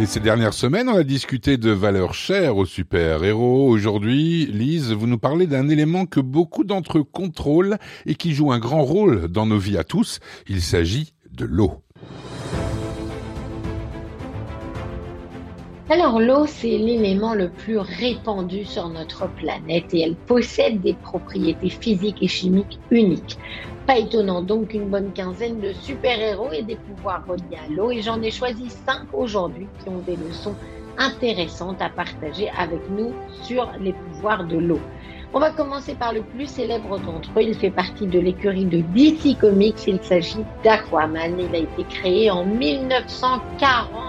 Et ces dernières semaines, on a discuté de valeurs chères aux super-héros. Aujourd'hui, Lise, vous nous parlez d'un élément que beaucoup d'entre eux contrôlent et qui joue un grand rôle dans nos vies à tous. Il s'agit de l'eau. Alors l'eau, c'est l'élément le plus répandu sur notre planète et elle possède des propriétés physiques et chimiques uniques. Pas étonnant donc qu'une bonne quinzaine de super-héros aient des pouvoirs reliés à l'eau et j'en ai choisi cinq aujourd'hui qui ont des leçons intéressantes à partager avec nous sur les pouvoirs de l'eau. On va commencer par le plus célèbre d'entre eux. Il fait partie de l'écurie de DC Comics. Il s'agit d'Aquaman. Il a été créé en 1941.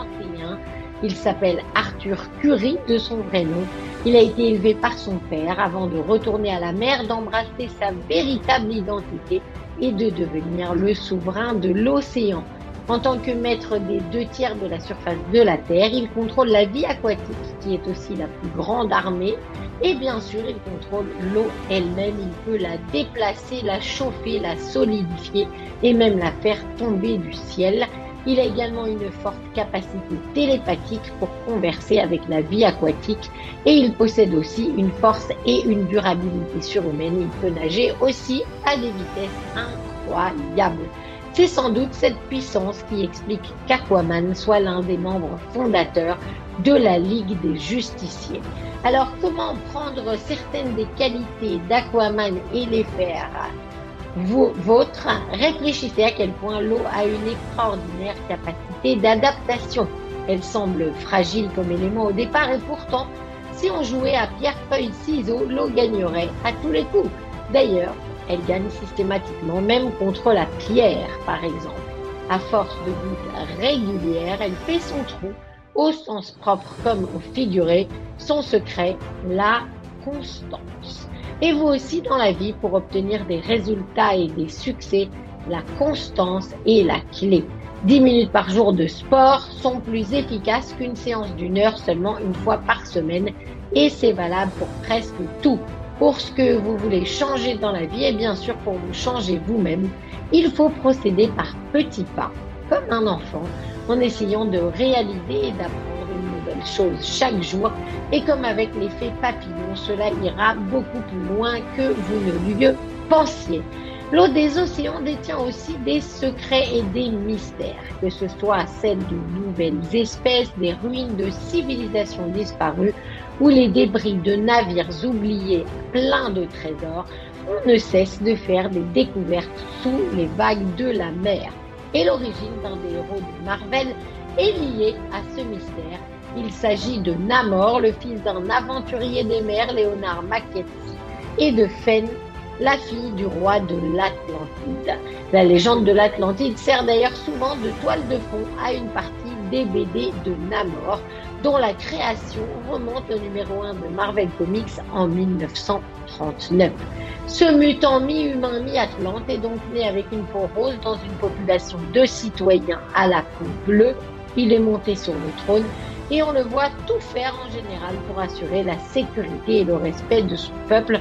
Il s'appelle Arthur Curry de son vrai nom. Il a été élevé par son père avant de retourner à la mer, d'embrasser sa véritable identité et de devenir le souverain de l'océan. En tant que maître des deux tiers de la surface de la Terre, il contrôle la vie aquatique, qui est aussi la plus grande armée, et bien sûr, il contrôle l'eau elle-même. Il peut la déplacer, la chauffer, la solidifier et même la faire tomber du ciel. Il a également une forte capacité télépathique pour converser avec la vie aquatique et il possède aussi une force et une durabilité surhumaine. Il peut nager aussi à des vitesses incroyables. C'est sans doute cette puissance qui explique qu'Aquaman soit l'un des membres fondateurs de la Ligue des Justiciers. Alors comment prendre certaines des qualités d'Aquaman et les faire vôtre, réfléchissez à quel point l'eau a une extraordinaire capacité d'adaptation. Elle semble fragile comme élément au départ et pourtant, si on jouait à pierre, feuille, ciseaux, l'eau gagnerait à tous les coups. D'ailleurs, elle gagne systématiquement, même contre la pierre, par exemple. À force de gouttes régulières, elle fait son trou, au sens propre comme au figuré, son secret, la constance. Et vous aussi dans la vie, pour obtenir des résultats et des succès, la constance est la clé. 10 minutes par jour de sport sont plus efficaces qu'une séance d'une heure seulement une fois par semaine et c'est valable pour presque tout. Pour ce que vous voulez changer dans la vie et bien sûr pour vous changer vous-même, il faut procéder par petits pas, comme un enfant, en essayant de réaliser et d'apprendre chose chaque jour. Et comme avec l'effet papillon, cela ira beaucoup plus loin que vous ne lui pensiez. L'eau des océans détient aussi des secrets et des mystères, que ce soit celle de nouvelles espèces, des ruines de civilisations disparues ou les débris de navires oubliés pleins de trésors, on ne cesse de faire des découvertes sous les vagues de la mer. Et l'origine d'un des héros de Marvel est liée à ce mystère il s'agit de Namor, le fils d'un aventurier des mers, Léonard Mackenzie, et de Fen, la fille du roi de l'Atlantide. La légende de l'Atlantide sert d'ailleurs souvent de toile de fond à une partie des BD de Namor, dont la création remonte au numéro 1 de Marvel Comics en 1939. Ce mutant mi-humain, mi-atlante est donc né avec une peau rose dans une population de citoyens à la peau bleue. Il est monté sur le trône et on le voit tout faire en général pour assurer la sécurité et le respect de son peuple.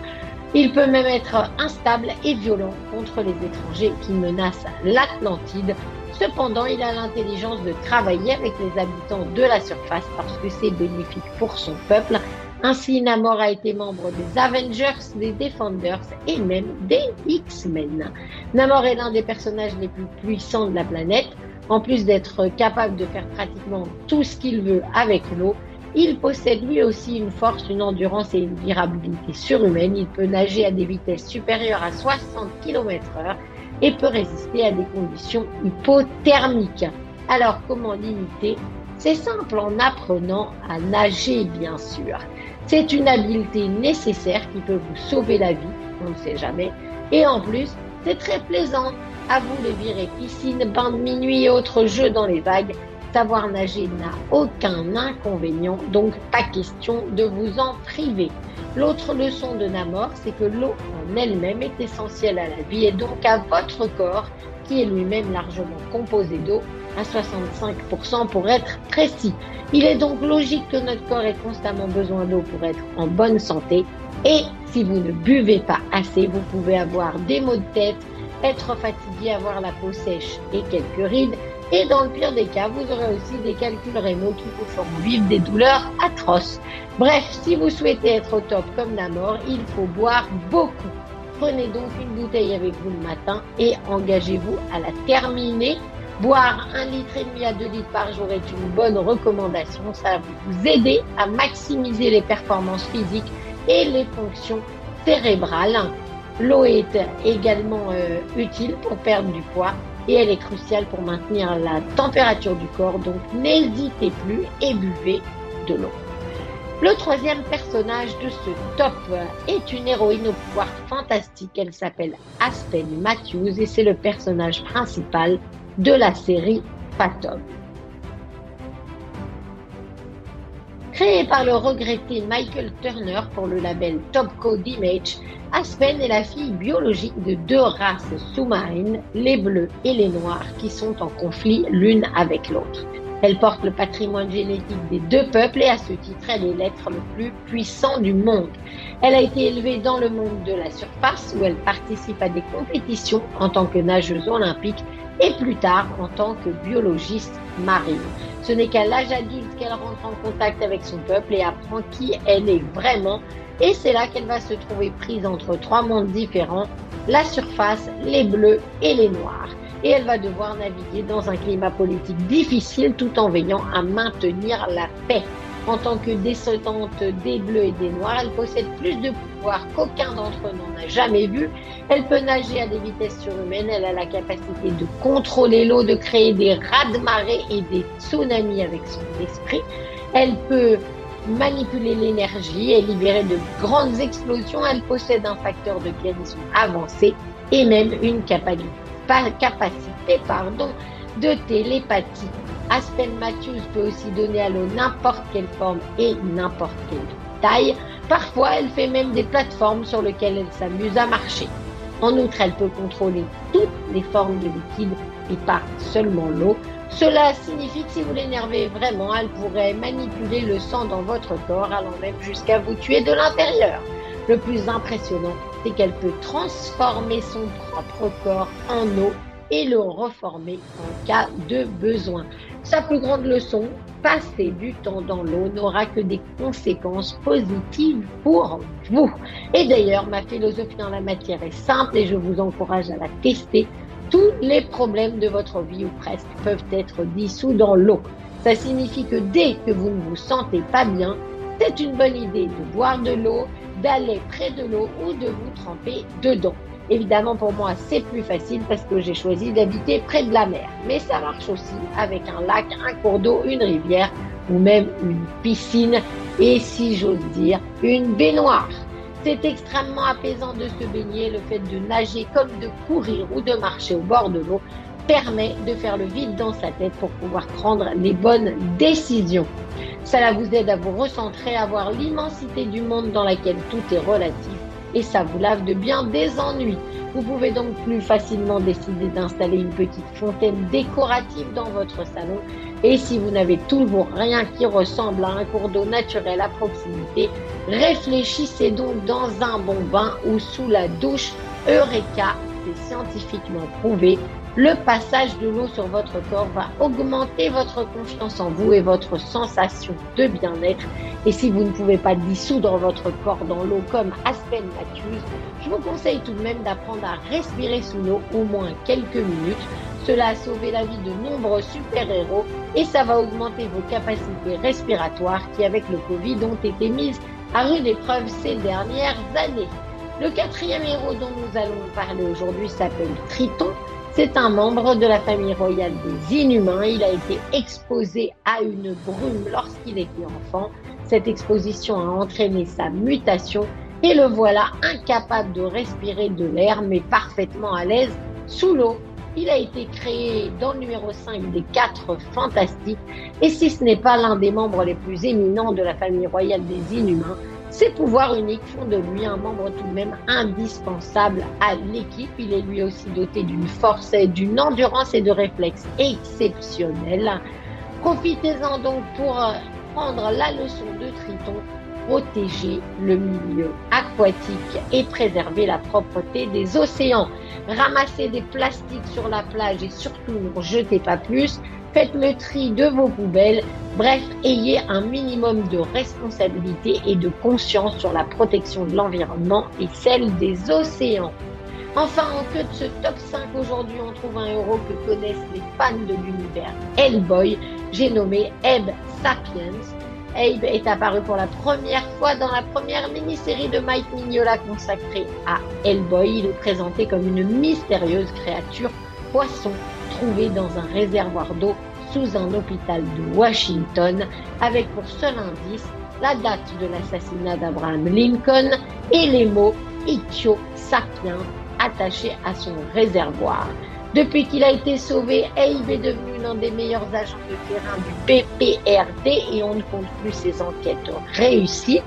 Il peut même être instable et violent contre les étrangers qui menacent l'Atlantide. Cependant, il a l'intelligence de travailler avec les habitants de la surface parce que c'est bénéfique pour son peuple. Ainsi, Namor a été membre des Avengers, des Defenders et même des X-Men. Namor est l'un des personnages les plus puissants de la planète. En plus d'être capable de faire pratiquement tout ce qu'il veut avec l'eau, il possède lui aussi une force, une endurance et une durabilité surhumaine. Il peut nager à des vitesses supérieures à 60 km h et peut résister à des conditions hypothermiques. Alors comment l'imiter? C'est simple en apprenant à nager bien sûr. C'est une habileté nécessaire qui peut vous sauver la vie, on ne sait jamais. Et en plus, c'est très plaisant. À vous de virer piscine, bain de minuit et autres jeux dans les vagues. Savoir nager n'a aucun inconvénient, donc pas question de vous en priver. L'autre leçon de Namor, c'est que l'eau en elle-même est essentielle à la vie et donc à votre corps, qui est lui-même largement composé d'eau, à 65% pour être précis. Il est donc logique que notre corps ait constamment besoin d'eau pour être en bonne santé. Et si vous ne buvez pas assez, vous pouvez avoir des maux de tête, être fatigué, avoir la peau sèche et quelques rides. Et dans le pire des cas, vous aurez aussi des calculs rénaux qui vous feront vivre des douleurs atroces. Bref, si vous souhaitez être au top comme Namor, il faut boire beaucoup. Prenez donc une bouteille avec vous le matin et engagez-vous à la terminer. Boire un litre et demi à deux litres par jour est une bonne recommandation. Ça va vous aider à maximiser les performances physiques et les fonctions cérébrales. L'eau est également euh, utile pour perdre du poids et elle est cruciale pour maintenir la température du corps. Donc n'hésitez plus et buvez de l'eau. Le troisième personnage de ce top est une héroïne au pouvoir fantastique. Elle s'appelle Aspen Matthews et c'est le personnage principal de la série Phantom. Créée par le regretté Michael Turner pour le label Top Code Image, Aspen est la fille biologique de deux races sous-marines, les bleus et les noirs, qui sont en conflit l'une avec l'autre. Elle porte le patrimoine génétique des deux peuples et à ce titre, elle est l'être le plus puissant du monde. Elle a été élevée dans le monde de la surface où elle participe à des compétitions en tant que nageuse olympique et plus tard en tant que biologiste marine. Ce n'est qu'à l'âge adulte qu'elle rentre en contact avec son peuple et apprend qui elle est vraiment. Et c'est là qu'elle va se trouver prise entre trois mondes différents, la surface, les bleus et les noirs. Et elle va devoir naviguer dans un climat politique difficile tout en veillant à maintenir la paix. En tant que descendante des Bleus et des Noirs, elle possède plus de pouvoir qu'aucun d'entre eux n'en a jamais vu. Elle peut nager à des vitesses surhumaines. Elle a la capacité de contrôler l'eau, de créer des raz-de-marée et des tsunamis avec son esprit. Elle peut manipuler l'énergie et libérer de grandes explosions. Elle possède un facteur de guérison avancé et même une capacité, pardon, de télépathie. Aspen Matthews peut aussi donner à l'eau n'importe quelle forme et n'importe quelle taille. Parfois, elle fait même des plateformes sur lesquelles elle s'amuse à marcher. En outre, elle peut contrôler toutes les formes de liquide et pas seulement l'eau. Cela signifie que si vous l'énervez vraiment, elle pourrait manipuler le sang dans votre corps, allant même jusqu'à vous tuer de l'intérieur. Le plus impressionnant, c'est qu'elle peut transformer son propre corps en eau et le reformer en cas de besoin. Sa plus grande leçon, passer du temps dans l'eau n'aura que des conséquences positives pour vous. Et d'ailleurs, ma philosophie dans la matière est simple et je vous encourage à la tester. Tous les problèmes de votre vie ou presque peuvent être dissous dans l'eau. Ça signifie que dès que vous ne vous sentez pas bien, c'est une bonne idée de boire de l'eau, d'aller près de l'eau ou de vous tremper dedans. Évidemment, pour moi, c'est plus facile parce que j'ai choisi d'habiter près de la mer. Mais ça marche aussi avec un lac, un cours d'eau, une rivière ou même une piscine et, si j'ose dire, une baignoire. C'est extrêmement apaisant de se baigner. Le fait de nager comme de courir ou de marcher au bord de l'eau permet de faire le vide dans sa tête pour pouvoir prendre les bonnes décisions. Cela vous aide à vous recentrer, à voir l'immensité du monde dans laquelle tout est relatif et ça vous lave de bien des ennuis. Vous pouvez donc plus facilement décider d'installer une petite fontaine décorative dans votre salon et si vous n'avez toujours rien qui ressemble à un cours d'eau naturel à proximité, réfléchissez donc dans un bon bain ou sous la douche. Eureka, c'est scientifiquement prouvé, le passage de l'eau sur votre corps va augmenter votre confiance en vous et votre sensation de bien-être. Et si vous ne pouvez pas dissoudre votre corps dans l'eau comme Aspen Matthews, je vous conseille tout de même d'apprendre à respirer sous l'eau au moins quelques minutes. Cela a sauvé la vie de nombreux super-héros et ça va augmenter vos capacités respiratoires qui, avec le Covid, ont été mises à rude épreuve ces dernières années. Le quatrième héros dont nous allons parler aujourd'hui s'appelle Triton. C'est un membre de la famille royale des Inhumains. Il a été exposé à une brume lorsqu'il était enfant. Cette exposition a entraîné sa mutation et le voilà incapable de respirer de l'air mais parfaitement à l'aise sous l'eau. Il a été créé dans le numéro 5 des 4 fantastiques et si ce n'est pas l'un des membres les plus éminents de la famille royale des Inhumains, ses pouvoirs uniques font de lui un membre tout de même indispensable à l'équipe. Il est lui aussi doté d'une force, d'une endurance et de réflexes exceptionnels. Profitez-en donc pour prendre la leçon de Triton protéger le milieu aquatique et préserver la propreté des océans. Ramassez des plastiques sur la plage et surtout ne jetez pas plus. Faites le tri de vos poubelles. Bref, ayez un minimum de responsabilité et de conscience sur la protection de l'environnement et celle des océans. Enfin, en queue de ce top 5, aujourd'hui, on trouve un héros que connaissent les fans de l'univers Hellboy. J'ai nommé Ebb Sapiens. Abe est apparu pour la première fois dans la première mini-série de Mike Mignola consacrée à Hellboy. Il est présenté comme une mystérieuse créature poisson trouvée dans un réservoir d'eau sous un hôpital de Washington avec pour seul indice la date de l'assassinat d'Abraham Lincoln et les mots Ichio Sapiens attachés à son réservoir. Depuis qu'il a été sauvé, Abe est devenu l'un des meilleurs agents de terrain du BPRD et on ne compte plus ses enquêtes réussies.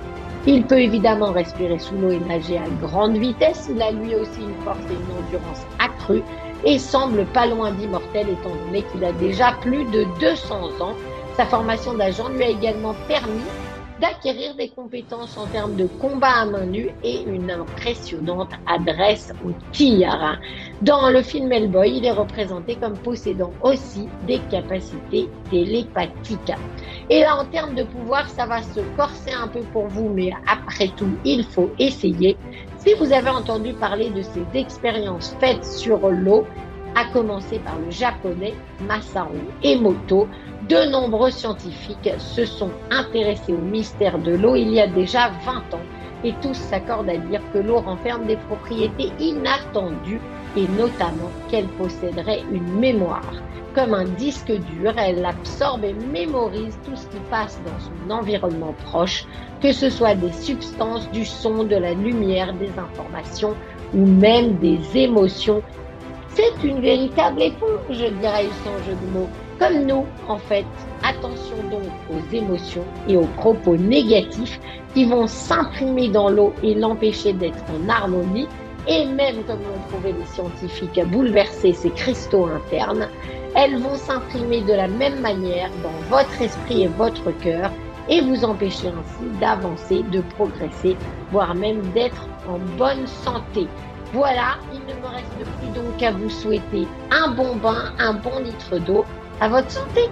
Il peut évidemment respirer sous l'eau et nager à grande vitesse. Il a lui aussi une force et une endurance accrues et semble pas loin d'immortel étant donné qu'il a déjà plus de 200 ans. Sa formation d'agent lui a également permis d'acquérir des compétences en termes de combat à main nue et une impressionnante adresse au tir. Dans le film Hellboy, il est représenté comme possédant aussi des capacités télépathiques. Et là, en termes de pouvoir, ça va se corser un peu pour vous, mais après tout, il faut essayer. Si vous avez entendu parler de ces expériences faites sur l'eau, à commencer par le japonais Masaru Emoto, de nombreux scientifiques se sont intéressés au mystère de l'eau il y a déjà 20 ans et tous s'accordent à dire que l'eau renferme des propriétés inattendues et notamment qu'elle posséderait une mémoire. Comme un disque dur, elle absorbe et mémorise tout ce qui passe dans son environnement proche, que ce soit des substances, du son, de la lumière, des informations ou même des émotions. C'est une véritable éponge, dirais sans jeu de mots. Comme nous, en fait, attention donc aux émotions et aux propos négatifs qui vont s'imprimer dans l'eau et l'empêcher d'être en harmonie et même, comme l'ont trouvé les scientifiques, à bouleverser ses cristaux internes, elles vont s'imprimer de la même manière dans votre esprit et votre cœur et vous empêcher ainsi d'avancer, de progresser, voire même d'être en bonne santé. Voilà, il ne me reste plus donc qu'à vous souhaiter un bon bain, un bon litre d'eau à votre santé